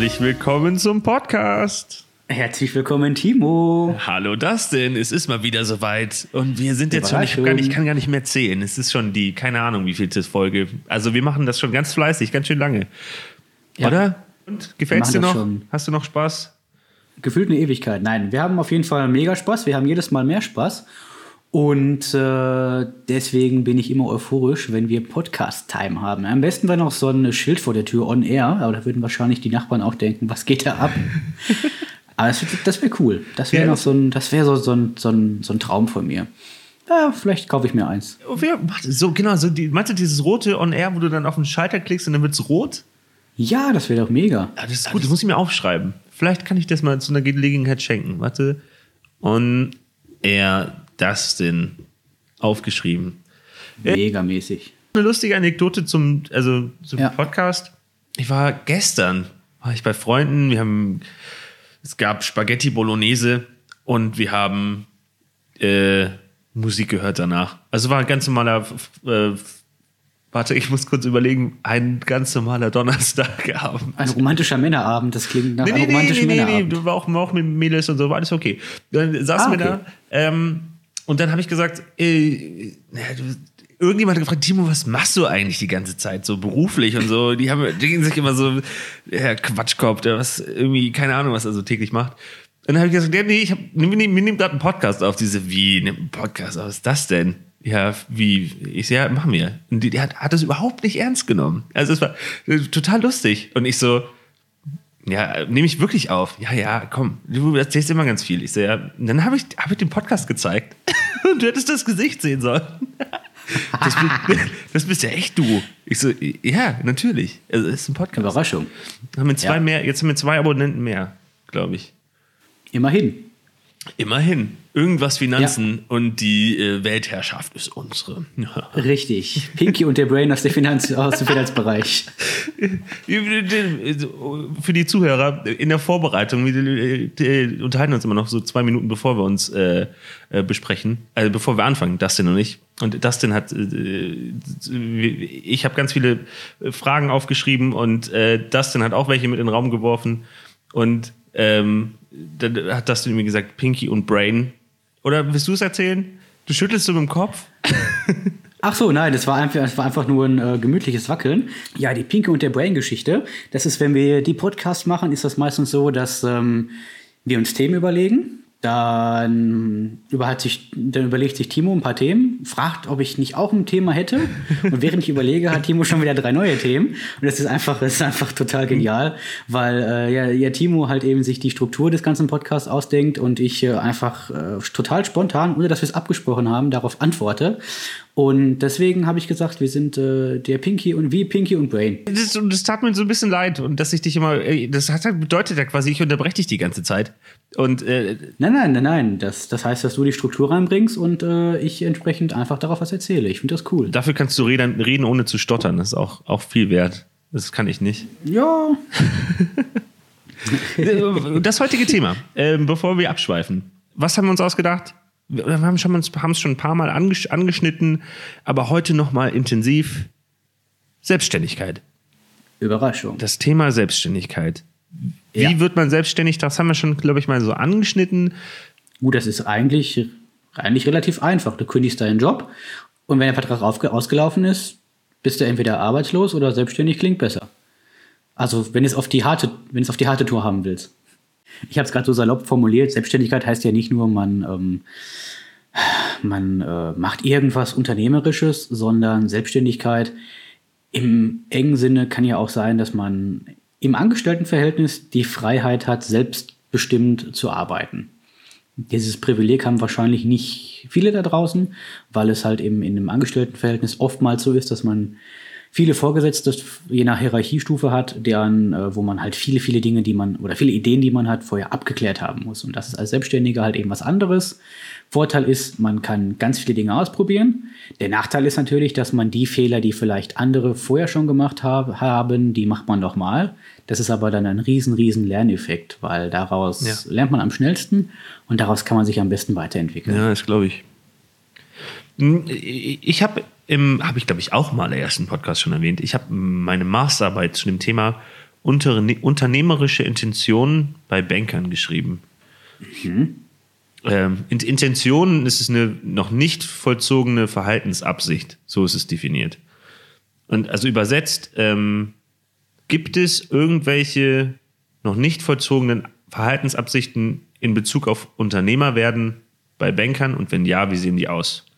Herzlich willkommen zum Podcast. Herzlich willkommen, Timo. Hallo Dustin, es ist mal wieder soweit und wir sind jetzt schon, ich kann, ich kann gar nicht mehr zählen. Es ist schon die, keine Ahnung, wie viel Folge. Also wir machen das schon ganz fleißig, ganz schön lange. Ja. Oder? Und gefällt's dir noch? Schon. Hast du noch Spaß? Gefühlt eine Ewigkeit. Nein, wir haben auf jeden Fall mega Spaß. Wir haben jedes Mal mehr Spaß. Und äh, deswegen bin ich immer euphorisch, wenn wir Podcast-Time haben. Am besten wäre noch so ein Schild vor der Tür on air, aber da würden wahrscheinlich die Nachbarn auch denken, was geht da ab? aber das, das wäre cool. Das wäre ja. noch so ein, das wäre so, so, ein, so, ein, so ein Traum von mir. Ja, vielleicht kaufe ich mir eins. Oh, so, genau, so die, meinst du dieses rote on air, wo du dann auf den Schalter klickst und dann wird es rot? Ja, das wäre doch mega. Ja, das ist gut, das muss ich mir aufschreiben. Vielleicht kann ich das mal zu einer Gelegenheit schenken. Warte. On air Dustin aufgeschrieben. Megamäßig. Eine lustige Anekdote zum, also zum ja. Podcast. Ich war gestern, war ich bei Freunden, wir haben, es gab Spaghetti Bolognese und wir haben äh, Musik gehört danach. Also war ein ganz normaler, äh, warte, ich muss kurz überlegen, ein ganz normaler Donnerstagabend. Ein romantischer Männerabend, das klingt nach nee, einem romantischen nee, nee, Männerabend. Nee, nee, war auch, war auch mit Mädels und so, war alles okay. Dann saßen ah, okay. wir da, ähm, und dann habe ich gesagt, äh, irgendjemand hat gefragt, Timo, was machst du eigentlich die ganze Zeit so beruflich und so? Die haben die gehen sich immer so, Herr Quatschkopf, der was irgendwie, keine Ahnung, was er so täglich macht. Und dann habe ich gesagt, ja, nee, ich hab, wir nehmen, gerade einen Podcast auf. Diese, wie, nimmt einen Podcast auf? Was ist das denn? Ja, wie? Ich so, ja, machen wir. Und die, die hat, hat das überhaupt nicht ernst genommen. Also es war total lustig. Und ich so, ja, nehme ich wirklich auf. Ja, ja, komm, du erzählst immer ganz viel. Ich so, ja, dann habe ich, hab ich den Podcast gezeigt und du hättest das Gesicht sehen sollen. Das, das, bist ja echt du. Ich so, ja, natürlich. Also, es ist ein Podcast. Überraschung. Haben wir zwei ja. mehr, jetzt haben wir zwei Abonnenten mehr, glaube ich. Immerhin. Immerhin. Irgendwas Finanzen ja. und die äh, Weltherrschaft ist unsere. Richtig. Pinky und der Brain aus, der Finanz, aus dem Finanzbereich. Für die Zuhörer, in der Vorbereitung, wir unterhalten uns immer noch so zwei Minuten, bevor wir uns äh, äh, besprechen, also bevor wir anfangen, Dustin und ich. Und Dustin hat, äh, ich habe ganz viele Fragen aufgeschrieben und äh, Dustin hat auch welche mit in den Raum geworfen. Und ähm, dann hat Dustin mir gesagt, Pinky und Brain oder willst du es erzählen? Du schüttelst so mit dem Kopf? Ach so, nein, das war einfach, das war einfach nur ein äh, gemütliches Wackeln. Ja, die Pinke und der Brain-Geschichte. Das ist, wenn wir die Podcasts machen, ist das meistens so, dass ähm, wir uns Themen überlegen dann, sich, dann überlegt sich Timo ein paar Themen, fragt, ob ich nicht auch ein Thema hätte. Und während ich überlege, hat Timo schon wieder drei neue Themen. Und das ist einfach, das ist einfach total genial, weil äh, ja, ja, Timo halt eben sich die Struktur des ganzen Podcasts ausdenkt und ich äh, einfach äh, total spontan, ohne dass wir es abgesprochen haben, darauf antworte. Und deswegen habe ich gesagt, wir sind äh, der Pinky und wie Pinky und Brain. Das, das, tat mir so ein bisschen leid und dass ich dich immer, das hat bedeutet ja quasi, ich unterbreche dich die ganze Zeit. Und äh, nein, nein, nein, nein. Das, das heißt, dass du die Struktur reinbringst und äh, ich entsprechend einfach darauf was erzähle. Ich finde das cool. Dafür kannst du reden, reden, ohne zu stottern. Das ist auch, auch viel wert. Das kann ich nicht. Ja. das heutige Thema, äh, bevor wir abschweifen. Was haben wir uns ausgedacht? Wir haben es schon, schon ein paar Mal angeschnitten, aber heute nochmal intensiv Selbstständigkeit. Überraschung. Das Thema Selbstständigkeit. Wie ja. wird man selbstständig? Das haben wir schon, glaube ich, mal so angeschnitten. Gut, das ist eigentlich, eigentlich relativ einfach. Du kündigst deinen Job und wenn der Vertrag ausgelaufen ist, bist du entweder arbeitslos oder selbstständig klingt besser. Also wenn es auf die harte, wenn es auf die harte Tour haben willst. Ich habe es gerade so salopp formuliert. Selbstständigkeit heißt ja nicht nur, man, ähm, man äh, macht irgendwas Unternehmerisches, sondern Selbstständigkeit im engen Sinne kann ja auch sein, dass man im Angestelltenverhältnis die Freiheit hat, selbstbestimmt zu arbeiten. Dieses Privileg haben wahrscheinlich nicht viele da draußen, weil es halt eben in einem Angestelltenverhältnis oftmals so ist, dass man viele Vorgesetzte je nach Hierarchiestufe hat, deren, äh, wo man halt viele, viele Dinge, die man oder viele Ideen, die man hat, vorher abgeklärt haben muss. Und das ist als Selbstständiger halt eben was anderes. Vorteil ist, man kann ganz viele Dinge ausprobieren. Der Nachteil ist natürlich, dass man die Fehler, die vielleicht andere vorher schon gemacht hab, haben, die macht man nochmal. Das ist aber dann ein riesen, riesen Lerneffekt, weil daraus ja. lernt man am schnellsten und daraus kann man sich am besten weiterentwickeln. Ja, das glaube ich. Hm, ich habe im, habe ich glaube ich auch mal im ersten Podcast schon erwähnt, ich habe meine Masterarbeit zu dem Thema Unterne unternehmerische Intentionen bei Bankern geschrieben. Mhm. Ähm, in Intention ist es eine noch nicht vollzogene Verhaltensabsicht, so ist es definiert. Und also übersetzt, ähm, gibt es irgendwelche noch nicht vollzogenen Verhaltensabsichten in Bezug auf Unternehmer werden bei Bankern und wenn ja, wie sehen die aus?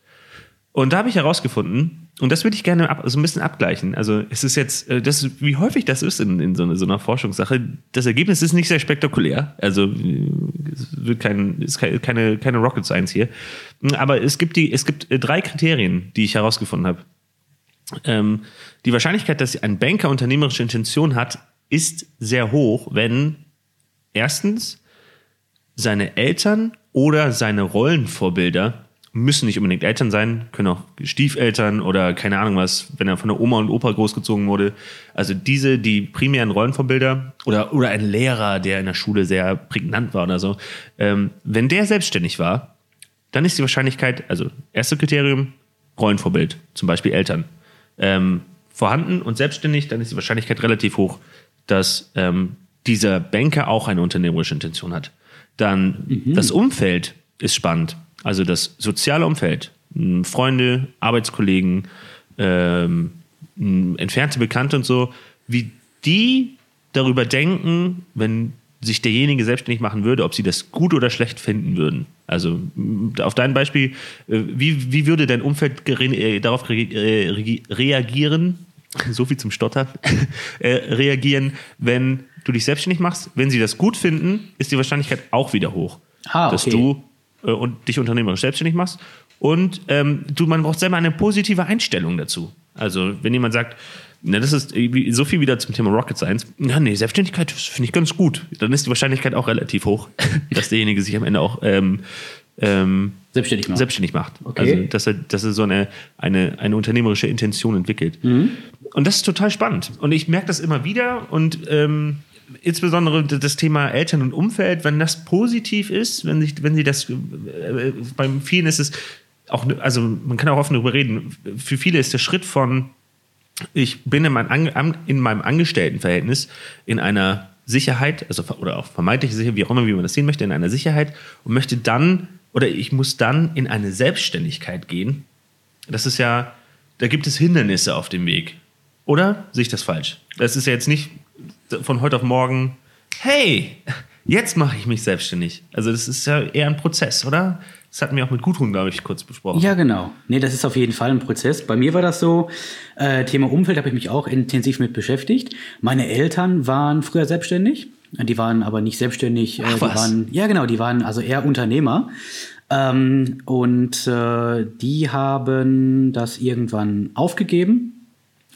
Und da habe ich herausgefunden, und das würde ich gerne ab, so ein bisschen abgleichen. Also es ist jetzt, äh, das, wie häufig das ist in, in so, eine, so einer Forschungssache, das Ergebnis ist nicht sehr spektakulär. Also es wird kein, ist keine, keine Rocket Science hier. Aber es gibt, die, es gibt äh, drei Kriterien, die ich herausgefunden habe. Ähm, die Wahrscheinlichkeit, dass ein Banker unternehmerische Intention hat, ist sehr hoch, wenn erstens seine Eltern oder seine Rollenvorbilder müssen nicht unbedingt Eltern sein, können auch Stiefeltern oder keine Ahnung was, wenn er von der Oma und Opa großgezogen wurde. Also diese, die primären Rollenvorbilder oder, oder ein Lehrer, der in der Schule sehr prägnant war oder so, ähm, wenn der selbstständig war, dann ist die Wahrscheinlichkeit, also erste Kriterium, Rollenvorbild, zum Beispiel Eltern, ähm, vorhanden und selbstständig, dann ist die Wahrscheinlichkeit relativ hoch, dass ähm, dieser Banker auch eine unternehmerische Intention hat. Dann mhm. das Umfeld ist spannend. Also das soziale Umfeld, Freunde, Arbeitskollegen, ähm, entfernte Bekannte und so, wie die darüber denken, wenn sich derjenige selbstständig machen würde, ob sie das gut oder schlecht finden würden. Also auf dein Beispiel, äh, wie, wie würde dein Umfeld äh, darauf äh, reagieren, so viel zum Stottern, reagieren, wenn du dich selbstständig machst? Wenn sie das gut finden, ist die Wahrscheinlichkeit auch wieder hoch, ah, okay. dass du und dich unternehmerisch selbstständig machst. Und ähm, du, man braucht selber eine positive Einstellung dazu. Also, wenn jemand sagt, na, das ist so viel wieder zum Thema Rocket Science. Ja, nee, Selbstständigkeit finde ich ganz gut. Dann ist die Wahrscheinlichkeit auch relativ hoch, dass derjenige sich am Ende auch ähm, ähm, selbstständig macht. Selbstständig macht. Okay. Also, dass er, dass er so eine, eine, eine unternehmerische Intention entwickelt. Mhm. Und das ist total spannend. Und ich merke das immer wieder und ähm, insbesondere das Thema Eltern und Umfeld, wenn das positiv ist, wenn, sich, wenn sie das, äh, beim vielen ist es auch, also man kann auch offen darüber reden, für viele ist der Schritt von, ich bin in, mein, in meinem Angestelltenverhältnis in einer Sicherheit, also oder auch vermeintliche Sicherheit, wie auch immer, wie man das sehen möchte, in einer Sicherheit und möchte dann oder ich muss dann in eine Selbstständigkeit gehen. Das ist ja, da gibt es Hindernisse auf dem Weg. Oder sehe ich das falsch? Das ist ja jetzt nicht von heute auf morgen, hey, jetzt mache ich mich selbstständig. Also das ist ja eher ein Prozess, oder? Das hatten wir auch mit Gudrun, glaube ich, kurz besprochen. Ja, genau. Nee, das ist auf jeden Fall ein Prozess. Bei mir war das so, äh, Thema Umfeld habe ich mich auch intensiv mit beschäftigt. Meine Eltern waren früher selbstständig. Die waren aber nicht selbstständig. Äh, Ach, die was? waren, ja, genau, die waren also eher Unternehmer. Ähm, und äh, die haben das irgendwann aufgegeben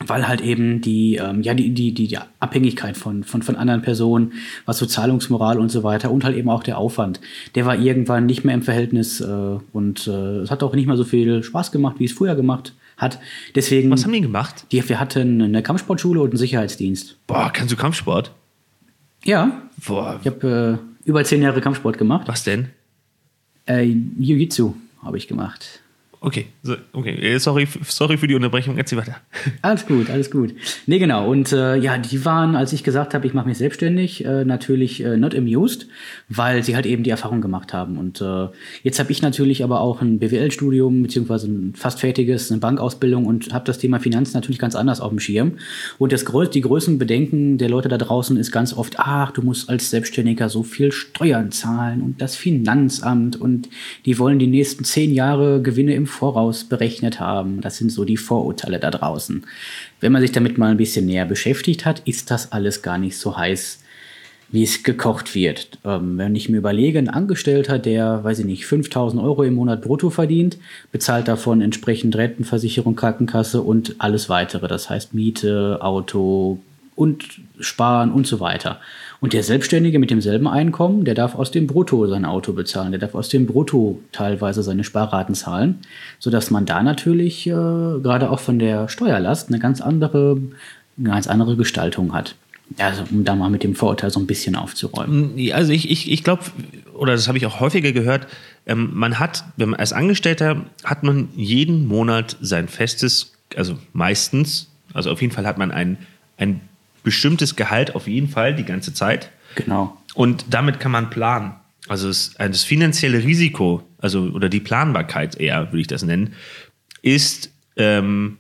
weil halt eben die, ähm, ja, die, die, die, die Abhängigkeit von, von, von anderen Personen, was so Zahlungsmoral und so weiter und halt eben auch der Aufwand, der war irgendwann nicht mehr im Verhältnis äh, und äh, es hat auch nicht mehr so viel Spaß gemacht, wie es früher gemacht hat. Deswegen. Was haben die gemacht? Die, wir hatten eine Kampfsportschule und einen Sicherheitsdienst. Boah, kannst du Kampfsport? Ja. Boah. Ich habe äh, über zehn Jahre Kampfsport gemacht. Was denn? Äh, Jiu-Jitsu habe ich gemacht. Okay, so, okay. Äh, sorry, sorry für die Unterbrechung. Erzähl weiter. Alles gut, alles gut. Nee, genau. Und äh, ja, die waren, als ich gesagt habe, ich mache mich selbstständig, äh, natürlich äh, not amused, weil sie halt eben die Erfahrung gemacht haben. Und äh, jetzt habe ich natürlich aber auch ein BWL-Studium, beziehungsweise ein fast fertiges, eine Bankausbildung und habe das Thema Finanzen natürlich ganz anders auf dem Schirm. Und das größ die größten Bedenken der Leute da draußen ist ganz oft, ach, du musst als Selbstständiger so viel Steuern zahlen und das Finanzamt und die wollen die nächsten zehn Jahre Gewinne im Voraus berechnet haben. Das sind so die Vorurteile da draußen. Wenn man sich damit mal ein bisschen näher beschäftigt hat, ist das alles gar nicht so heiß, wie es gekocht wird. Ähm, wenn ich mir überlege, ein Angestellter, der, weiß ich nicht, 5000 Euro im Monat brutto verdient, bezahlt davon entsprechend Rentenversicherung, Krankenkasse und alles weitere. Das heißt Miete, Auto und Sparen und so weiter. Und der Selbstständige mit demselben Einkommen, der darf aus dem Brutto sein Auto bezahlen, der darf aus dem Brutto teilweise seine Sparraten zahlen, sodass man da natürlich äh, gerade auch von der Steuerlast eine ganz andere, eine ganz andere Gestaltung hat. Also, um da mal mit dem Vorurteil so ein bisschen aufzuräumen. Also ich, ich, ich glaube, oder das habe ich auch häufiger gehört, ähm, man hat, wenn man als Angestellter hat man jeden Monat sein festes, also meistens, also auf jeden Fall hat man ein, ein bestimmtes Gehalt auf jeden Fall die ganze Zeit. Genau. Und damit kann man planen. Also es, das finanzielle Risiko, also oder die Planbarkeit eher, würde ich das nennen, ist ähm,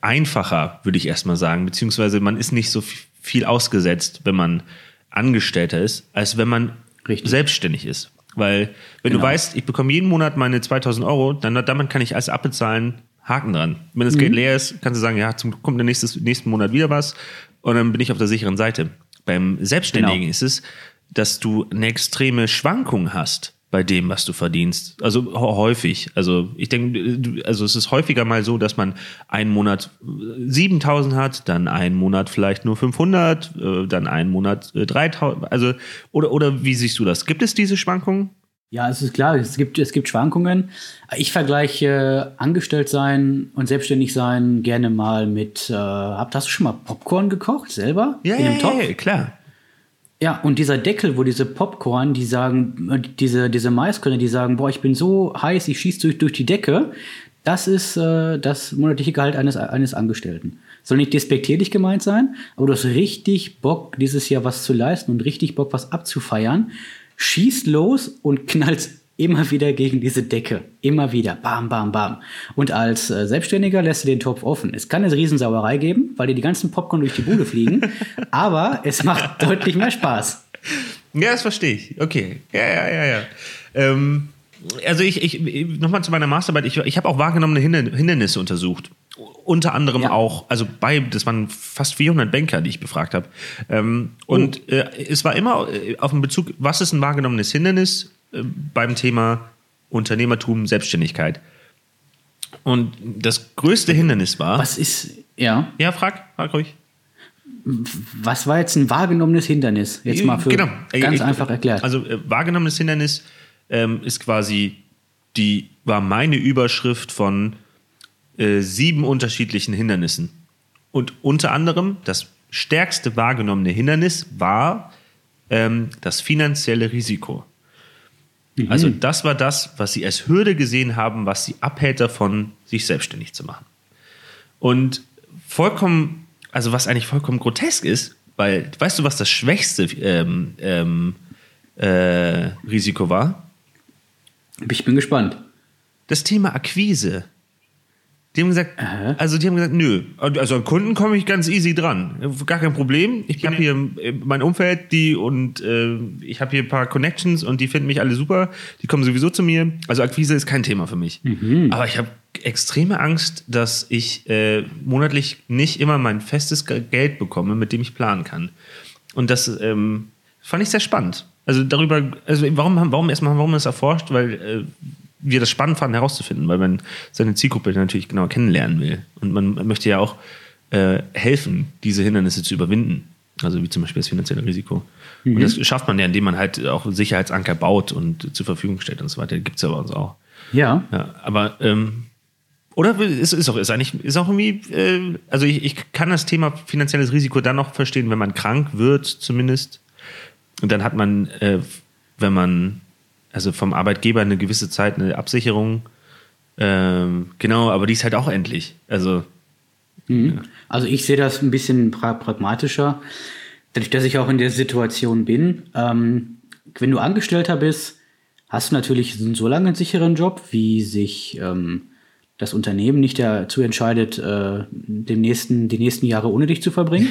einfacher, würde ich erstmal sagen, beziehungsweise man ist nicht so viel ausgesetzt, wenn man Angestellter ist, als wenn man Richtig. selbstständig ist. Weil, wenn genau. du weißt, ich bekomme jeden Monat meine 2000 Euro, dann damit kann ich alles abbezahlen, Haken dran. Wenn das mhm. Geld leer ist, kannst du sagen, ja, zum, kommt der nächste, nächsten Monat wieder was und dann bin ich auf der sicheren Seite. Beim Selbstständigen genau. ist es, dass du eine extreme Schwankung hast bei dem, was du verdienst. Also häufig. Also ich denke, also es ist häufiger mal so, dass man einen Monat 7000 hat, dann einen Monat vielleicht nur 500, äh, dann einen Monat 3000. Äh, also oder oder wie siehst du das? Gibt es diese Schwankungen? Ja, es ist klar, es gibt, es gibt Schwankungen. Ich vergleiche angestellt sein und selbstständig sein gerne mal mit, äh, hast du schon mal Popcorn gekocht selber? Ja, in einem ja, ja, klar. Ja, und dieser Deckel, wo diese Popcorn, die sagen, diese, diese Maiskörner, die sagen, boah, ich bin so heiß, ich schieße durch, durch die Decke, das ist äh, das monatliche Gehalt eines, eines Angestellten. Soll nicht despektierlich gemeint sein, aber du hast richtig Bock, dieses Jahr was zu leisten und richtig Bock, was abzufeiern. Schießt los und knallt immer wieder gegen diese Decke. Immer wieder. Bam, bam, bam. Und als äh, Selbstständiger lässt du den Topf offen. Es kann eine Riesensauerei geben, weil dir die ganzen Popcorn durch die Bude fliegen, aber es macht deutlich mehr Spaß. Ja, das verstehe ich. Okay. Ja, ja, ja, ja. Ähm, also ich, ich nochmal zu meiner Masterarbeit, ich, ich habe auch wahrgenommene Hindernisse untersucht. Unter anderem ja. auch, also bei, das waren fast 400 Banker, die ich befragt habe. Ähm, oh. Und äh, es war immer äh, auf den Bezug, was ist ein wahrgenommenes Hindernis? Äh, beim Thema Unternehmertum, Selbstständigkeit. Und das größte Hindernis war. Was ist, ja? Ja, frag, frag ruhig. Was war jetzt ein wahrgenommenes Hindernis? Jetzt mal für genau. ganz ich, einfach erklärt. Also, äh, wahrgenommenes Hindernis ähm, ist quasi die, war meine Überschrift von äh, sieben unterschiedlichen Hindernissen. Und unter anderem das stärkste wahrgenommene Hindernis war ähm, das finanzielle Risiko. Mhm. Also das war das, was sie als Hürde gesehen haben, was sie abhält davon, sich selbstständig zu machen. Und vollkommen, also was eigentlich vollkommen grotesk ist, weil, weißt du, was das schwächste ähm, ähm, äh, Risiko war? Ich bin gespannt. Das Thema Akquise. Die haben gesagt, Aha. also die haben gesagt, nö, also an Kunden komme ich ganz easy dran, gar kein Problem. Ich habe hier mein Umfeld, die und äh, ich habe hier ein paar Connections und die finden mich alle super. Die kommen sowieso zu mir. Also Akquise ist kein Thema für mich. Mhm. Aber ich habe extreme Angst, dass ich äh, monatlich nicht immer mein festes Geld bekomme, mit dem ich planen kann. Und das ähm, fand ich sehr spannend. Also darüber, also warum, warum erstmal, warum das erforscht? Weil äh, wir das spannend fanden herauszufinden, weil man seine Zielgruppe natürlich genau kennenlernen will. Und man möchte ja auch äh, helfen, diese Hindernisse zu überwinden. Also wie zum Beispiel das finanzielle Risiko. Mhm. Und das schafft man ja, indem man halt auch Sicherheitsanker baut und zur Verfügung stellt und so weiter. Gibt es ja bei uns auch. Ja. ja aber ähm, oder ist, ist auch ist eigentlich ist auch irgendwie äh, also ich, ich kann das Thema finanzielles Risiko dann noch verstehen, wenn man krank wird zumindest und dann hat man äh, wenn man also vom Arbeitgeber eine gewisse Zeit eine Absicherung. Ähm, genau, aber die ist halt auch endlich. Also, mhm. ja. also ich sehe das ein bisschen pra pragmatischer, dadurch, dass ich auch in der Situation bin. Ähm, wenn du Angestellter bist, hast du natürlich so lange einen sicheren Job, wie sich ähm, das Unternehmen nicht dazu entscheidet, äh, dem nächsten, die nächsten Jahre ohne dich zu verbringen.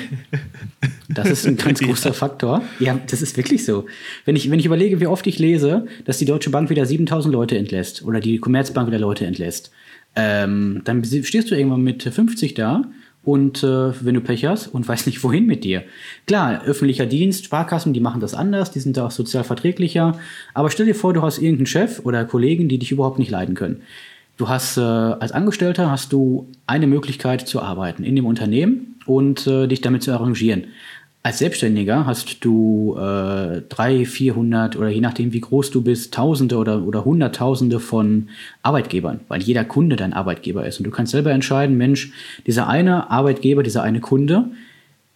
Das ist ein ganz großer Faktor. Ja, das ist wirklich so. Wenn ich, wenn ich überlege, wie oft ich lese, dass die Deutsche Bank wieder 7000 Leute entlässt oder die Commerzbank wieder Leute entlässt, ähm, dann stehst du irgendwann mit 50 da und äh, wenn du Pech hast und weißt nicht, wohin mit dir. Klar, öffentlicher Dienst, Sparkassen, die machen das anders, die sind da auch sozial verträglicher. Aber stell dir vor, du hast irgendeinen Chef oder Kollegen, die dich überhaupt nicht leiden können. Du hast äh, als Angestellter hast du eine Möglichkeit zu arbeiten in dem Unternehmen und äh, dich damit zu arrangieren. Als Selbstständiger hast du äh, drei, vierhundert oder je nachdem, wie groß du bist, Tausende oder, oder Hunderttausende von Arbeitgebern, weil jeder Kunde dein Arbeitgeber ist. Und du kannst selber entscheiden, Mensch, dieser eine Arbeitgeber, dieser eine Kunde,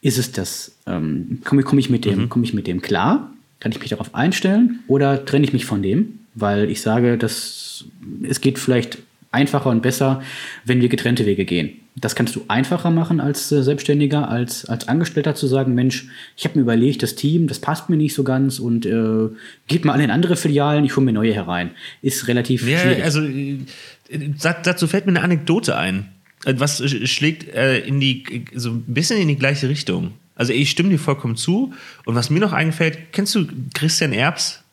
ist es das? Ähm, Komme komm ich, mit dem, mhm. komm ich mit dem klar? Kann ich mich darauf einstellen oder trenne ich mich von dem? Weil ich sage, dass es geht vielleicht einfacher und besser, wenn wir getrennte Wege gehen. Das kannst du einfacher machen als äh, Selbstständiger, als, als Angestellter zu sagen, Mensch, ich habe mir überlegt, das Team, das passt mir nicht so ganz und äh, geht mal alle in andere Filialen, ich hole mir neue herein. Ist relativ Ja, schwierig. also äh, da- dazu fällt mir eine Anekdote ein. Äh, Was äh, schlägt äh, in die, so ein bisschen in die gleiche Richtung. Also ich stimme dir vollkommen zu. Und was mir noch einfällt, kennst du Christian Erbs?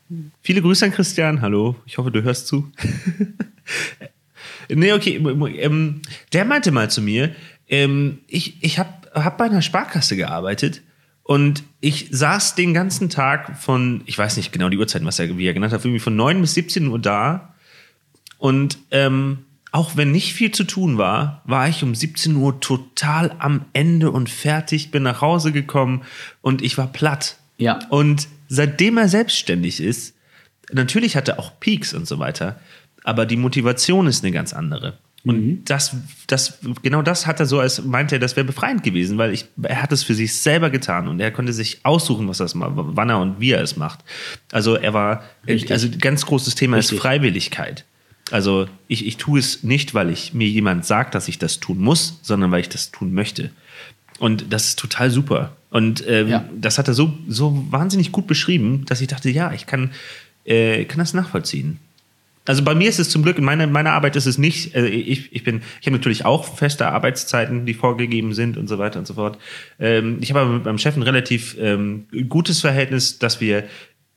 Viele Grüße an Christian. Hallo, ich hoffe, du hörst zu. nee, okay. Ähm, der meinte mal zu mir, ähm, ich, ich habe hab bei einer Sparkasse gearbeitet und ich saß den ganzen Tag von, ich weiß nicht genau die Uhrzeiten, was er, wie er genannt hat, irgendwie von 9 bis 17 Uhr da. Und ähm, auch wenn nicht viel zu tun war, war ich um 17 Uhr total am Ende und fertig, bin nach Hause gekommen und ich war platt. Ja. Und seitdem er selbstständig ist, natürlich hat er auch Peaks und so weiter, aber die Motivation ist eine ganz andere. Und das, das, genau das hat er so, als meinte er, das wäre befreiend gewesen, weil ich, er hat es für sich selber getan und er konnte sich aussuchen, was er wann er und wie er es macht. Also er war, Richtig. also ganz großes Thema Richtig. ist Freiwilligkeit. Also ich, ich tue es nicht, weil ich mir jemand sagt, dass ich das tun muss, sondern weil ich das tun möchte. Und das ist total super. Und ähm, Ja. das hat er so, so wahnsinnig gut beschrieben, dass ich dachte, ja, ich kann, äh, kann das nachvollziehen. Also bei mir ist es zum Glück, in meiner, in meiner Arbeit ist es nicht, äh, ich, ich bin, ich habe natürlich auch feste Arbeitszeiten, die vorgegeben sind und so weiter und so fort. Ähm, ich habe aber mit meinem Chef ein relativ ähm, gutes Verhältnis, dass wir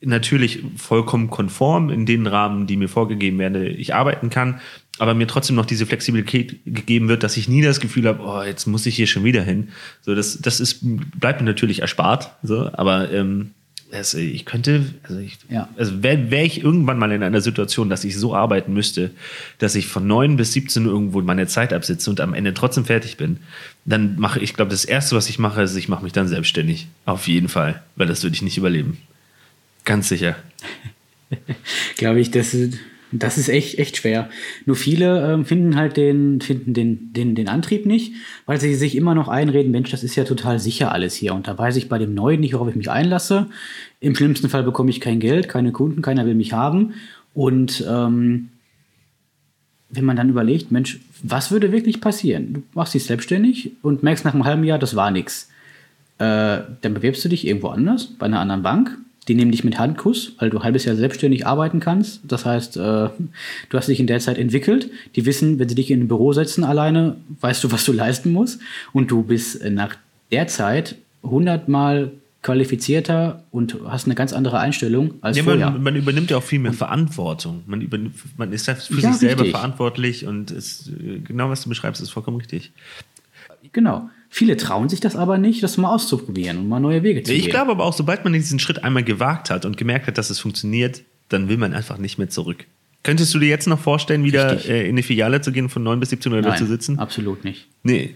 natürlich vollkommen konform in den Rahmen, die mir vorgegeben werden, ich arbeiten kann, aber mir trotzdem noch diese Flexibilität gegeben wird, dass ich nie das Gefühl habe, oh, jetzt muss ich hier schon wieder hin. So, das, das ist, bleibt mir natürlich erspart, so, aber ähm, es, ich könnte, also ich, Ja. also wäre wär ich irgendwann mal in einer Situation, dass ich so arbeiten müsste, dass ich von 9 bis 17 Uhr irgendwo meine Zeit absitze und am Ende trotzdem fertig bin, dann mache ich, glaube das Erste, was ich mache, ist, ich mache mich dann selbstständig. Auf jeden Fall, weil das würde ich nicht überleben. Ganz sicher. glaube ich, das ist, das ist echt, echt schwer. Nur viele ähm, finden halt den, finden den, den, den Antrieb nicht, weil sie sich immer noch einreden, Mensch, das ist ja total sicher alles hier. Und da weiß ich bei dem Neuen nicht, worauf ich mich einlasse. Im schlimmsten Fall bekomme ich kein Geld, keine Kunden, keiner will mich haben. Und ähm, wenn man dann überlegt, Mensch, was würde wirklich passieren? Du machst dich selbstständig und merkst nach einem halben Jahr, das war nichts. Äh, dann bewirbst du dich irgendwo anders, bei einer anderen Bank. Die nehmen dich mit Handkuss, weil du ein halbes Jahr selbstständig arbeiten kannst. Das heißt, äh, du hast dich in der Zeit entwickelt. Die wissen, wenn sie dich in ein Büro setzen alleine, weißt du, was du leisten musst. Und du bist äh, nach der Zeit hundertmal qualifizierter und hast eine ganz andere Einstellung als Ja, vorher. man, man übernimmt ja auch viel mehr Verantwortung. Man, übernimmt, man ist für Ja, sich selber richtig. verantwortlich und ist, äh, genau was du beschreibst, ist vollkommen richtig. Genau. Viele trauen sich das aber nicht, das mal auszuprobieren und mal neue Wege zu gehen. Ich glaube aber auch, sobald man diesen Schritt einmal gewagt hat und gemerkt hat, dass es funktioniert, dann will man einfach nicht mehr zurück. Könntest du dir jetzt noch vorstellen, wieder Richtig. äh, in die Filiale zu gehen, von 9 bis 17 Uhr Nein, zu sitzen? absolut nicht. Nee.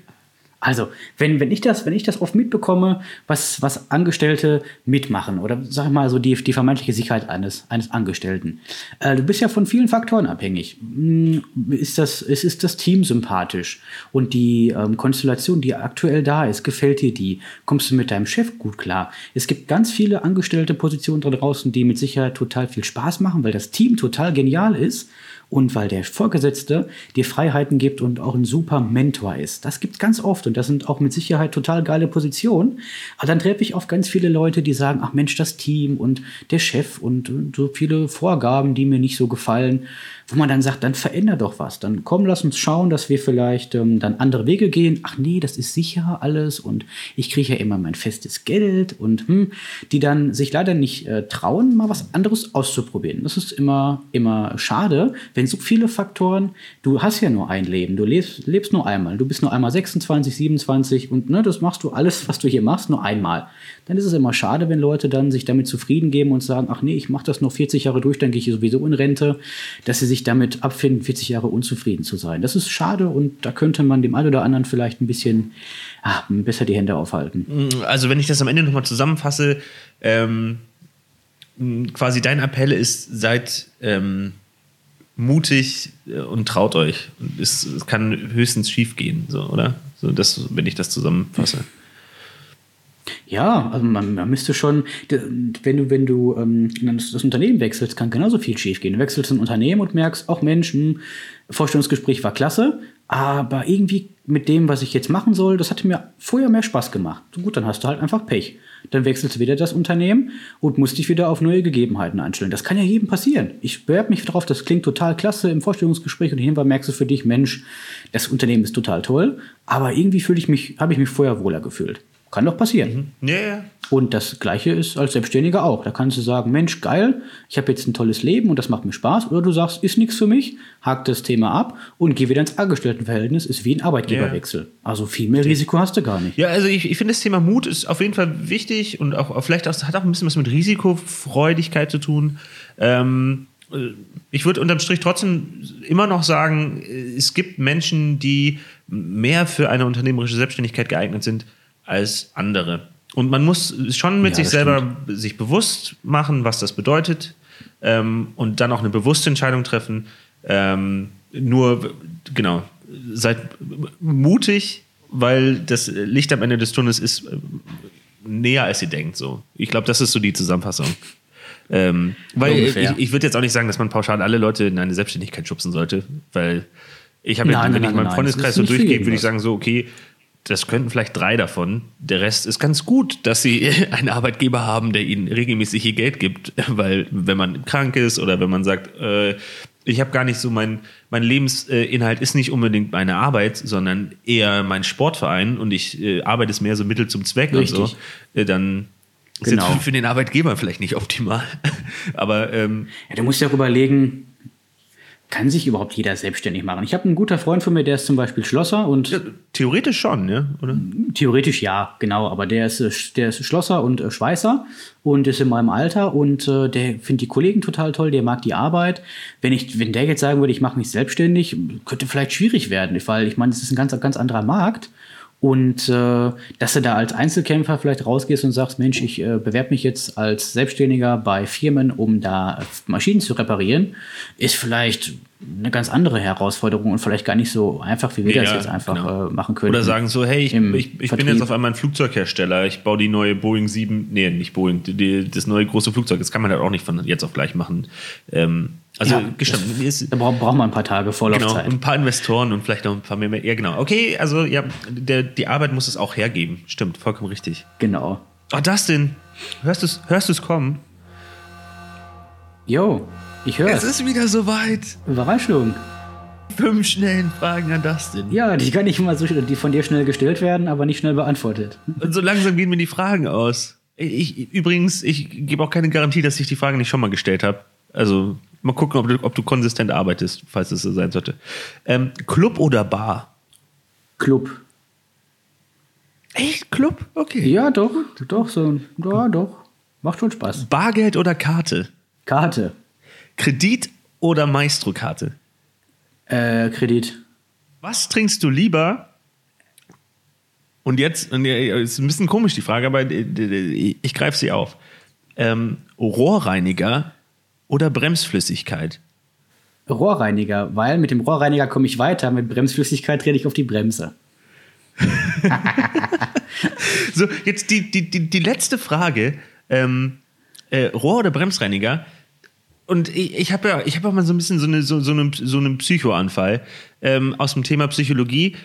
Also, wenn, wenn, ich das, wenn ich das oft mitbekomme, was, was Angestellte mitmachen oder sag ich mal so die, die vermeintliche Sicherheit eines, eines Angestellten. Äh, du bist ja von vielen Faktoren abhängig. Hm, Ist das, ist, ist das Team sympathisch? Und die ähm, Konstellation, die aktuell da ist, gefällt dir die? Kommst du mit deinem Chef gut klar? Es gibt ganz viele angestellte Positionen da draußen, die mit Sicherheit total viel Spaß machen, weil das Team total genial ist und weil der Vorgesetzte dir Freiheiten gibt und auch ein super Mentor ist. Das gibt es ganz oft und das sind auch mit Sicherheit total geile Positionen. Aber dann treffe ich auf ganz viele Leute, die sagen, ach Mensch, das Team und der Chef und, und so viele Vorgaben, die mir nicht so gefallen, wo man dann sagt, dann veränder doch was. Dann komm, lass uns schauen, dass wir vielleicht ähm, dann andere Wege gehen. Ach nee, das ist sicher alles und ich kriege ja immer mein festes Geld und hm, die dann sich leider nicht äh, trauen, mal was anderes auszuprobieren. Das ist immer, immer schade, wenn so viele Faktoren, du hast ja nur ein Leben, du lebst, lebst nur einmal, du bist nur einmal 26, 27 und ne, das machst du alles, was du hier machst, nur einmal. Dann ist es immer schade, wenn Leute dann sich damit zufrieden geben und sagen, ach nee, ich mache das noch 40 Jahre durch, dann gehe ich sowieso in Rente, dass sie sich damit abfinden, 40 Jahre unzufrieden zu sein. Das ist schade und da könnte man dem einen oder anderen vielleicht ein bisschen ah, besser die Hände aufhalten. Also wenn ich das am Ende nochmal zusammenfasse, ähm, quasi dein Appell ist, seid ähm, mutig äh, und traut euch. Es, es kann höchstens schief gehen, so, oder? So, das, wenn ich das zusammenfasse. Ja, also man, man müsste schon, wenn du, wenn du ähm, das, Unternehmen wechselst, kann genauso viel schiefgehen. Du wechselst ein Unternehmen und merkst, auch Mensch, hm, Vorstellungsgespräch war klasse, Aber irgendwie mit dem, was ich jetzt machen soll, das hatte mir vorher mehr Spaß gemacht. Gut, dann hast du halt einfach Pech. Dann wechselst du wieder das Unternehmen und musst dich wieder auf neue Gegebenheiten einstellen. Das kann ja jedem passieren. Ich bewerbe mich darauf, das klingt total klasse im Vorstellungsgespräch und hinterher merkst du für dich, Mensch, das Unternehmen ist total toll, aber irgendwie fühle ich mich, habe ich mich vorher wohler gefühlt. Kann doch passieren. Mhm. Ja. Und das Gleiche ist als Selbstständiger auch. Da kannst du sagen, Mensch, geil, ich habe jetzt ein tolles Leben und das macht mir Spaß. Oder du sagst, ist nichts für mich, hakt das Thema ab und geh wieder ins Angestelltenverhältnis, ist wie ein Arbeitgeberwechsel. Ja. Also viel mehr Risiko hast du gar nicht. Ja, also ich, ich finde das Thema Mut ist auf jeden Fall wichtig und auch vielleicht auch, hat auch ein bisschen was mit Risikofreudigkeit zu tun. Ähm, ich würde unterm Strich trotzdem immer noch sagen, es gibt Menschen, die mehr für eine unternehmerische Selbstständigkeit geeignet sind als andere. Und man muss schon mit ja, sich selber stimmt. sich bewusst machen, was das bedeutet ähm, und dann auch eine bewusste Entscheidung treffen. Ähm, nur, genau, seid mutig, weil das Licht am Ende des Tunnels ist äh, näher, als ihr denkt. So. Ich glaube, das ist so die Zusammenfassung. Ähm, weil Ungefähr. ich, ich würde jetzt auch nicht sagen, dass man pauschal alle Leute in eine Selbstständigkeit schubsen sollte, weil ich habe, ja, wenn nein, ich meinen Freundeskreis so durchgehe, würde ich sagen, so, okay, das könnten vielleicht drei davon. Der Rest ist ganz gut, dass sie einen Arbeitgeber haben, der ihnen regelmäßig ihr Geld gibt, weil wenn man krank ist oder wenn man sagt, äh, ich habe gar nicht so mein, mein Lebensinhalt ist nicht unbedingt meine Arbeit, sondern eher mein Sportverein und ich äh, arbeite es mehr so Mittel zum Zweck Richtig. und so, äh, dann ist genau. jetzt für den Arbeitgeber vielleicht nicht optimal. Aber ähm, ja, du musst ja auch überlegen, kann sich überhaupt jeder selbstständig machen? Ich habe einen guten Freund von mir, der ist zum Beispiel Schlosser und. Ja, theoretisch schon, ja? Oder? Theoretisch ja, genau. Aber der ist, äh, der ist Schlosser und äh, Schweißer und ist in meinem Alter und äh, der findet die Kollegen total toll, der mag die Arbeit. Wenn ich, wenn der jetzt sagen würde, ich mache mich selbstständig, könnte vielleicht schwierig werden, weil ich meine, es ist ein ganz, ganz anderer Markt. Und äh, dass du da als Einzelkämpfer vielleicht rausgehst und sagst, Mensch, ich äh, bewerbe mich jetzt als Selbstständiger bei Firmen, um da Maschinen zu reparieren, ist vielleicht eine ganz andere Herausforderung und vielleicht gar nicht so einfach, wie wir ja, das jetzt einfach genau. äh, machen können. Oder sagen so, hey, ich, ich, ich bin jetzt auf einmal ein Flugzeughersteller, ich baue die neue Boeing 7, nee, nicht Boeing, die, das neue große Flugzeug, das kann man halt auch nicht von jetzt auf gleich machen. Ähm, also ja, gestanden, ist, da braucht man ein paar Tage Vorlaufzeit. Genau, ein paar Investoren und vielleicht noch ein paar mehr. Ja, genau. Okay, also ja, der, die Arbeit muss es auch hergeben. Stimmt, vollkommen richtig. Genau. Oh, Dustin, hörst du es hörst kommen? Jo, ich höre es. Es ist wieder soweit. Überraschung. Fünf schnellen Fragen an Dustin. Ja, die kann nicht immer so die von dir schnell gestellt werden, aber nicht schnell beantwortet. Und so langsam gehen mir die Fragen aus. Ich, übrigens, ich gebe auch keine Garantie, dass ich die Frage nicht schon mal gestellt habe. Also Mal gucken, ob du, ob du konsistent arbeitest, falls es so sein sollte. Ähm, Club oder Bar? Club. Echt? Club? Okay. Ja, doch. Doch, so. Ja, doch. Macht schon Spaß. Bargeld oder Karte? Karte. Kredit oder Maestro-Karte? Äh, Kredit. Was trinkst du lieber? Und jetzt, und ja, ist ein bisschen komisch die Frage, aber ich, ich greife sie auf. Ähm, Rohrreiniger oder Bremsflüssigkeit? Rohrreiniger, weil mit dem Rohrreiniger komme ich weiter, mit Bremsflüssigkeit trete ich auf die Bremse. so, jetzt die, die, die, die letzte Frage. Ähm, äh, Rohr- oder Bremsreiniger? Und ich, ich habe ja, ich habe auch mal so ein bisschen so, eine, so, so, einen, so einen Psychoanfall ähm, aus dem Thema Psychologie.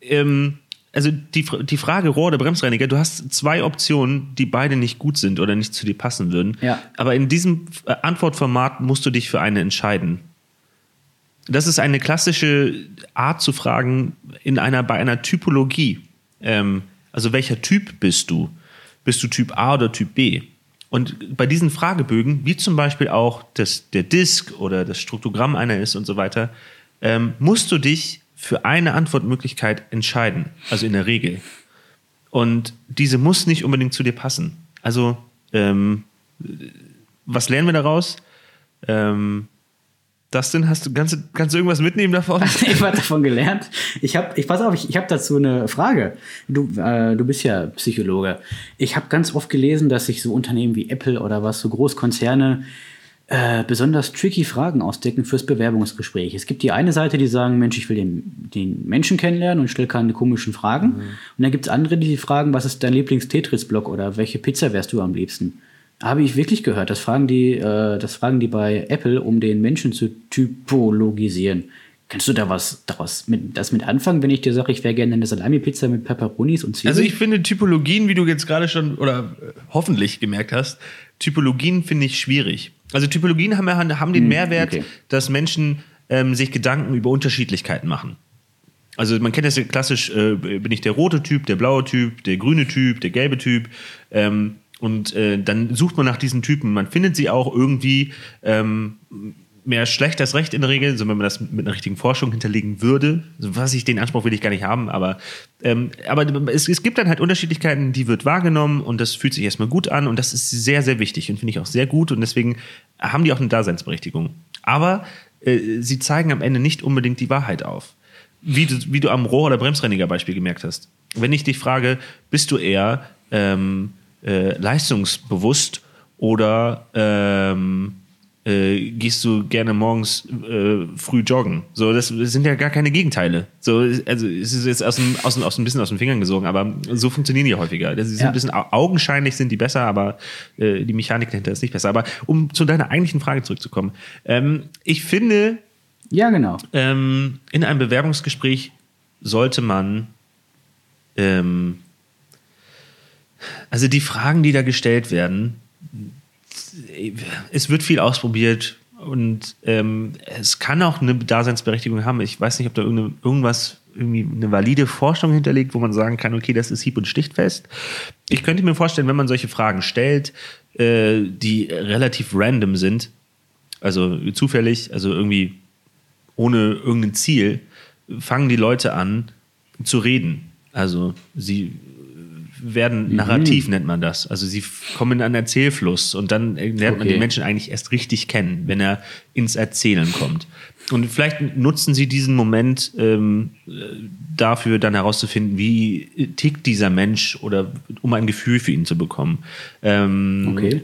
Ähm, also die, die Frage Rohr- oder Bremsreiniger, du hast zwei Optionen, die beide nicht gut sind oder nicht zu dir passen würden. Ja. Aber in diesem äh, Antwortformat musst du dich für eine entscheiden. Das ist eine klassische Art zu fragen in einer, bei einer Typologie. Ähm, also welcher Typ bist du? Bist du Typ A oder Typ B? Und bei diesen Fragebögen, wie zum Beispiel auch das, der Disk oder das Struktogramm einer ist und so weiter, ähm, musst du dich für eine Antwortmöglichkeit entscheiden, also in der Regel. Und diese muss nicht unbedingt zu dir passen. Also, ähm, was lernen wir daraus? Ähm, Dustin, hast du, kannst, kannst du irgendwas mitnehmen davon? ich habe davon gelernt. Ich habe, ich pass auf, ich, ich habe dazu eine Frage. Du, äh, du bist ja Psychologe. Ich habe ganz oft gelesen, dass sich so Unternehmen wie Apple oder was, so Großkonzerne, äh, besonders tricky Fragen ausdecken fürs Bewerbungsgespräch. Es gibt die eine Seite, die sagen, Mensch, ich will den, den Menschen kennenlernen und stelle keine komischen Fragen. Mhm. Und dann gibt es andere, die fragen, was ist dein Lieblings-Tetris-Block oder welche Pizza wärst du am liebsten? Habe ich wirklich gehört. Das fragen die, äh, das fragen die bei Apple, um den Menschen zu typologisieren. Kannst du da was daraus mit, das mit anfangen, wenn ich dir sage, ich wäre gerne eine Salami-Pizza mit Pepperonis und Zwiebeln? Also ich finde Typologien, wie du jetzt gerade schon oder äh, hoffentlich gemerkt hast, Typologien finde ich schwierig. Also Typologien haben, haben den hm, Mehrwert, okay. dass Menschen ähm, sich Gedanken über Unterschiedlichkeiten machen. Also man kennt das ja klassisch, äh, bin ich der rote Typ, der blaue Typ, der grüne Typ, der gelbe Typ. Ähm, und äh, dann sucht man nach diesen Typen. Man findet sie auch irgendwie. Ähm, mehr schlecht als recht in der Regel, so wenn man das mit einer richtigen Forschung hinterlegen würde. Was ich den Anspruch will ich gar nicht haben, aber, ähm, aber es, es gibt dann halt Unterschiedlichkeiten, die wird wahrgenommen und das fühlt sich erstmal gut an und das ist sehr, sehr wichtig und finde ich auch sehr gut und deswegen haben die auch eine Daseinsberechtigung. Aber äh, sie zeigen am Ende nicht unbedingt die Wahrheit auf. Wie du, wie du am Rohr- oder Bremsreiniger-Beispiel gemerkt hast. Wenn ich dich frage, bist du eher ähm, äh, leistungsbewusst oder ähm, äh, gehst du gerne morgens äh, früh joggen. So, das, das, sind ja gar keine Gegenteile. So, also es ist jetzt aus dem, aus, dem, aus ein bisschen aus den Fingern gesogen, aber so funktionieren die häufiger. Das ist ja. ein bisschen augenscheinlich sind die besser, aber äh, die Mechanik dahinter ist nicht besser. Aber um zu deiner eigentlichen Frage zurückzukommen, ähm, ich finde, ja genau, ähm, in einem Bewerbungsgespräch sollte man ähm, also die Fragen, die da gestellt werden, es wird viel ausprobiert und ähm, es kann auch eine Daseinsberechtigung haben. Ich weiß nicht, ob da irgendwas, irgendwie eine valide Forschung hinterlegt, wo man sagen kann, okay, das ist hieb- und stichtfest. Ich könnte mir vorstellen, wenn man solche Fragen stellt, äh, die relativ random sind, also zufällig, also irgendwie ohne irgendein Ziel, fangen die Leute an zu reden. Also sie werden mhm. narrativ, nennt man das. Also sie kommen in einen Erzählfluss und dann lernt okay. man den Menschen eigentlich erst richtig kennen, wenn er ins Erzählen kommt. Und vielleicht nutzen sie diesen Moment ähm, dafür, dann herauszufinden, wie tickt dieser Mensch oder um ein Gefühl für ihn zu bekommen. Ähm, okay.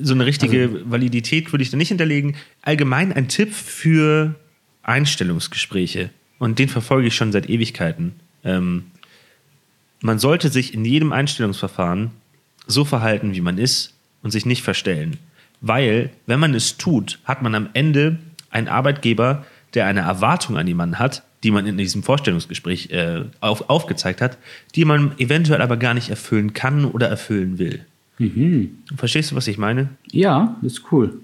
So eine richtige also, Validität würde ich da nicht hinterlegen. Allgemein ein Tipp für Einstellungsgespräche. Und den verfolge ich schon seit Ewigkeiten. Ähm, man sollte sich in jedem Einstellungsverfahren so verhalten, wie man ist und sich nicht verstellen. Weil, wenn man es tut, hat man am Ende einen Arbeitgeber, der eine Erwartung an jemanden hat, die man in diesem Vorstellungsgespräch äh, auf, aufgezeigt hat, die man eventuell aber gar nicht erfüllen kann oder erfüllen will. Mhm. Verstehst du, was ich meine? Ja, ist cool.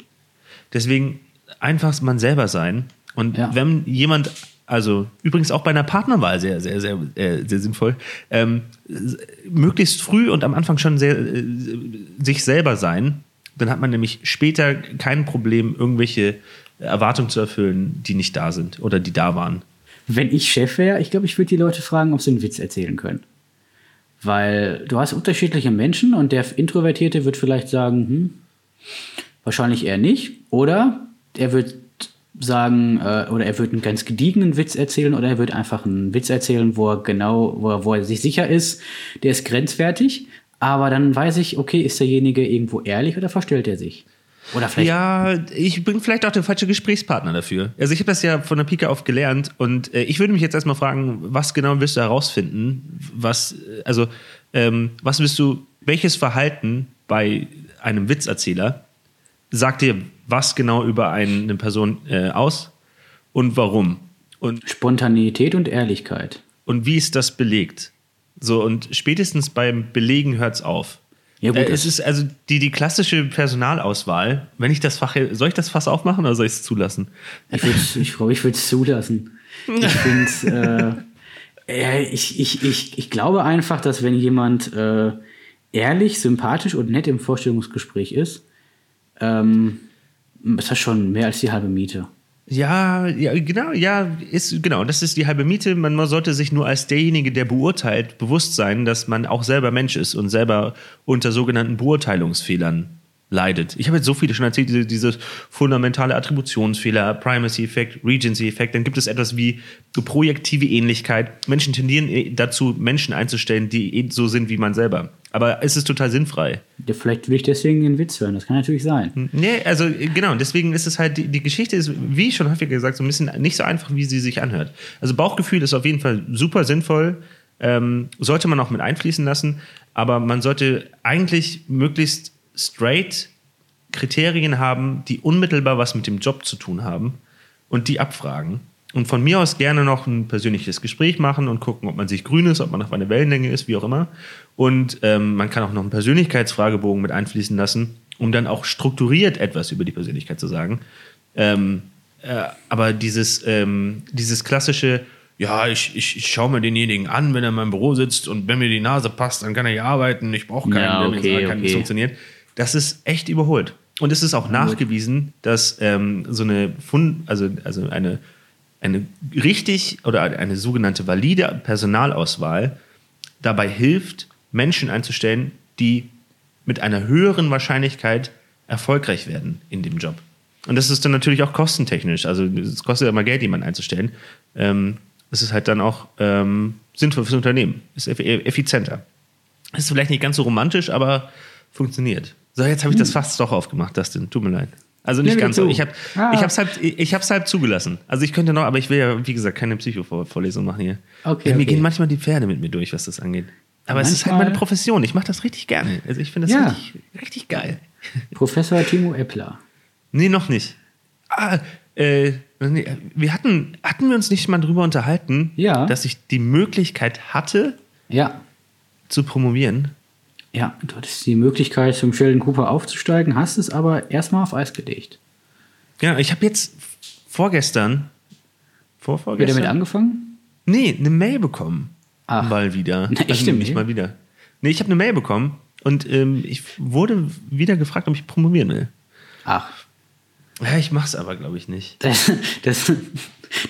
Deswegen einfach man selber sein. Und ja. wenn jemand also übrigens auch bei einer Partnerwahl sehr, sehr, sehr, äh, sehr sinnvoll, ähm, möglichst früh und am Anfang schon sehr, äh, sich selber sein. Dann hat man nämlich später kein Problem, irgendwelche Erwartungen zu erfüllen, die nicht da sind oder die da waren. Wenn ich Chef wäre, ich glaube, ich würde die Leute fragen, ob sie einen Witz erzählen können. Weil du hast unterschiedliche Menschen und der Introvertierte wird vielleicht sagen, hm, wahrscheinlich eher nicht. Oder er wird sagen, äh, oder er wird einen ganz gediegenen Witz erzählen oder er wird einfach einen Witz erzählen, wo er genau, wo er, wo er sich sicher ist, der ist grenzwertig, aber dann weiß ich, okay, ist derjenige irgendwo ehrlich oder verstellt er sich? Oder vielleicht. Ja, ich bin vielleicht auch der falsche Gesprächspartner dafür. Also ich habe das ja von der Pike auf gelernt und äh, ich würde mich jetzt erstmal fragen, was genau wirst du herausfinden? Was, also, ähm, was wirst du, welches Verhalten bei einem Witzerzähler sagt dir was genau über eine Person äh, aus und warum. Und, Spontanität und Ehrlichkeit. Und wie ist das belegt? So, und spätestens beim Belegen hört es auf. Ja, gut, äh, es ist also die, die klassische Personalauswahl. Wenn ich das Fach, soll ich das Fass aufmachen oder soll ich es zulassen? Ich glaube, ich, ich würde es zulassen. Ich finde äh, ich, ich, ich, ich glaube einfach, dass wenn jemand äh, ehrlich, sympathisch und nett im Vorstellungsgespräch ist, ähm, ist das schon mehr als die halbe Miete. Ja, ja, genau, ja, ist, genau, das ist die halbe Miete. Man, sollte sich nur als derjenige, der beurteilt, bewusst sein, dass man auch selber Mensch ist und selber unter sogenannten Beurteilungsfehlern leidet. Ich habe jetzt so viele schon erzählt, diese, diese fundamentale Attributionsfehler, Primacy-Effekt, Regency-Effekt, dann gibt es etwas wie projektive Ähnlichkeit. Menschen tendieren eh dazu, Menschen einzustellen, die eh so sind wie man selber. Aber es ist total sinnfrei. Ja, vielleicht will ich deswegen den Witz hören, das kann natürlich sein. Hm, nee, also genau, deswegen ist es halt, die, die Geschichte ist, wie schon häufig gesagt, so ein bisschen nicht so einfach, wie sie sich anhört. Also Bauchgefühl ist auf jeden Fall super sinnvoll, ähm, sollte man auch mit einfließen lassen, aber man sollte eigentlich möglichst straight Kriterien haben, die unmittelbar was mit dem Job zu tun haben und die abfragen. und von mir aus gerne noch ein persönliches Gespräch machen und gucken, ob man sich grün ist, ob man auf einer Wellenlänge ist, wie auch immer. Und ähm, man kann auch noch einen Persönlichkeitsfragebogen mit einfließen lassen, um dann auch strukturiert etwas über die Persönlichkeit zu sagen. Ähm, äh, aber dieses, ähm, dieses klassische, ja, ich, ich, ich schaue mir denjenigen an, wenn er in meinem Büro sitzt und wenn mir die Nase passt, dann kann er hier arbeiten. Ich brauche keinen, Ja, der mir okay, kann, okay. funktioniert. Das ist echt überholt. Und es ist auch nachgewiesen, dass ähm, so eine Fund, also, also eine, eine richtig oder eine sogenannte valide Personalauswahl dabei hilft, Menschen einzustellen, die mit einer höheren Wahrscheinlichkeit erfolgreich werden in dem Job. Und das ist dann natürlich auch kostentechnisch. Also es kostet ja immer Geld, jemanden einzustellen. Ähm, das ist halt dann auch ähm, sinnvoll fürs Unternehmen. Ist eff effizienter. Ist vielleicht nicht ganz so romantisch, aber funktioniert. So, jetzt habe ich das fast doch aufgemacht, Dustin. Tut mir leid. Also nicht ganz so. Ich habe Ah. ich halt, ich halt zugelassen. Also ich könnte noch, aber ich will ja, wie gesagt, keine Psycho-Vorlesung machen hier. Okay, Ja, mir okay. gehen manchmal die Pferde mit mir durch, was das angeht. Aber es ist halt Manchmal- meine Profession. Ich mache das richtig gerne. Also ich finde das Ja. richtig, richtig geil. Professor Timo Eppler. Nee, noch nicht. Ah, äh, nee, wir hatten, hatten wir uns nicht mal drüber unterhalten, Ja. dass ich die Möglichkeit hatte, Ja, zu promovieren. Ja, du hattest die Möglichkeit, zum Sheldon Cooper aufzusteigen, hast es aber erstmal auf Eis gelegt. Ja, ich habe jetzt vorgestern, vorvorgestern, damit angefangen? nee, eine Mail bekommen. Ach. Mal wieder. Eine echte nicht Mail? mal wieder. Nee, ich habe eine Mail bekommen und ähm, ich wurde wieder gefragt, ob ich promovieren will. Ach, Ja, ich mach's aber, glaube ich, nicht. das, das,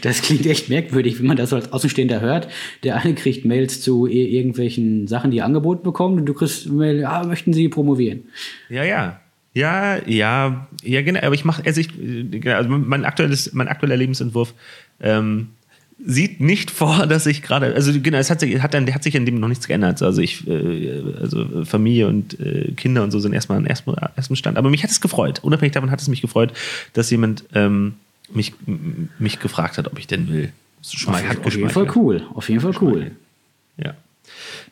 das klingt echt merkwürdig, wenn man das als Außenstehender hört. Der eine kriegt Mails zu ir- irgendwelchen Sachen, die angeboten bekommen und du kriegst Mail, ja, möchten Sie promovieren? Ja, ja. Ja, ja, ja, genau. Aber ich mache, also ich, äh, also mein aktuelles, mein aktueller Lebensentwurf ähm, sieht nicht vor, dass ich gerade, also genau, es hat sich, hat, dann, hat sich in dem noch nichts geändert. Also ich, äh, also Familie und äh, Kinder und so sind erstmal an ersten, ersten Stand. Aber mich hat es gefreut. Unabhängig davon hat es mich gefreut, dass jemand ähm, mich, mich gefragt hat, ob ich denn will. Hat auf jeden Fall cool. Auf jeden Fall cool. Ja.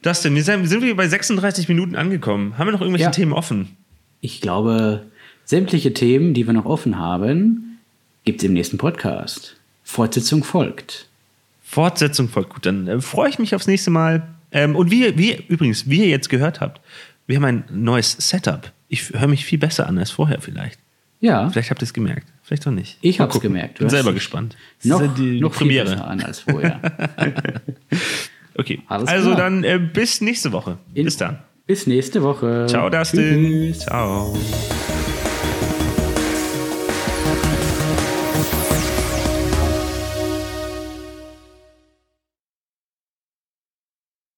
Dustin, wir sind, sind wir bei 36 Minuten angekommen. Haben wir noch irgendwelche Ja. Themen offen? Ich glaube, sämtliche Themen, die wir noch offen haben, gibt es im nächsten Podcast. Fortsetzung folgt. Fortsetzung folgt gut. Dann äh, freue ich mich aufs nächste Mal. Ähm, und wie, wie übrigens, wie ihr jetzt gehört habt, wir haben ein neues Setup. Ich höre mich viel besser an als vorher vielleicht. Ja, Vielleicht habt ihr es gemerkt. Vielleicht auch nicht. Ich hab's gucken. gemerkt. Bin selber gespannt. Das noch, ist ja die noch viel Premiere. besser an als vorher. Okay. Alles also klar. dann äh, bis nächste Woche. In- bis dann. Bis nächste Woche. Ciao, Dustin. Tschüss. Ciao.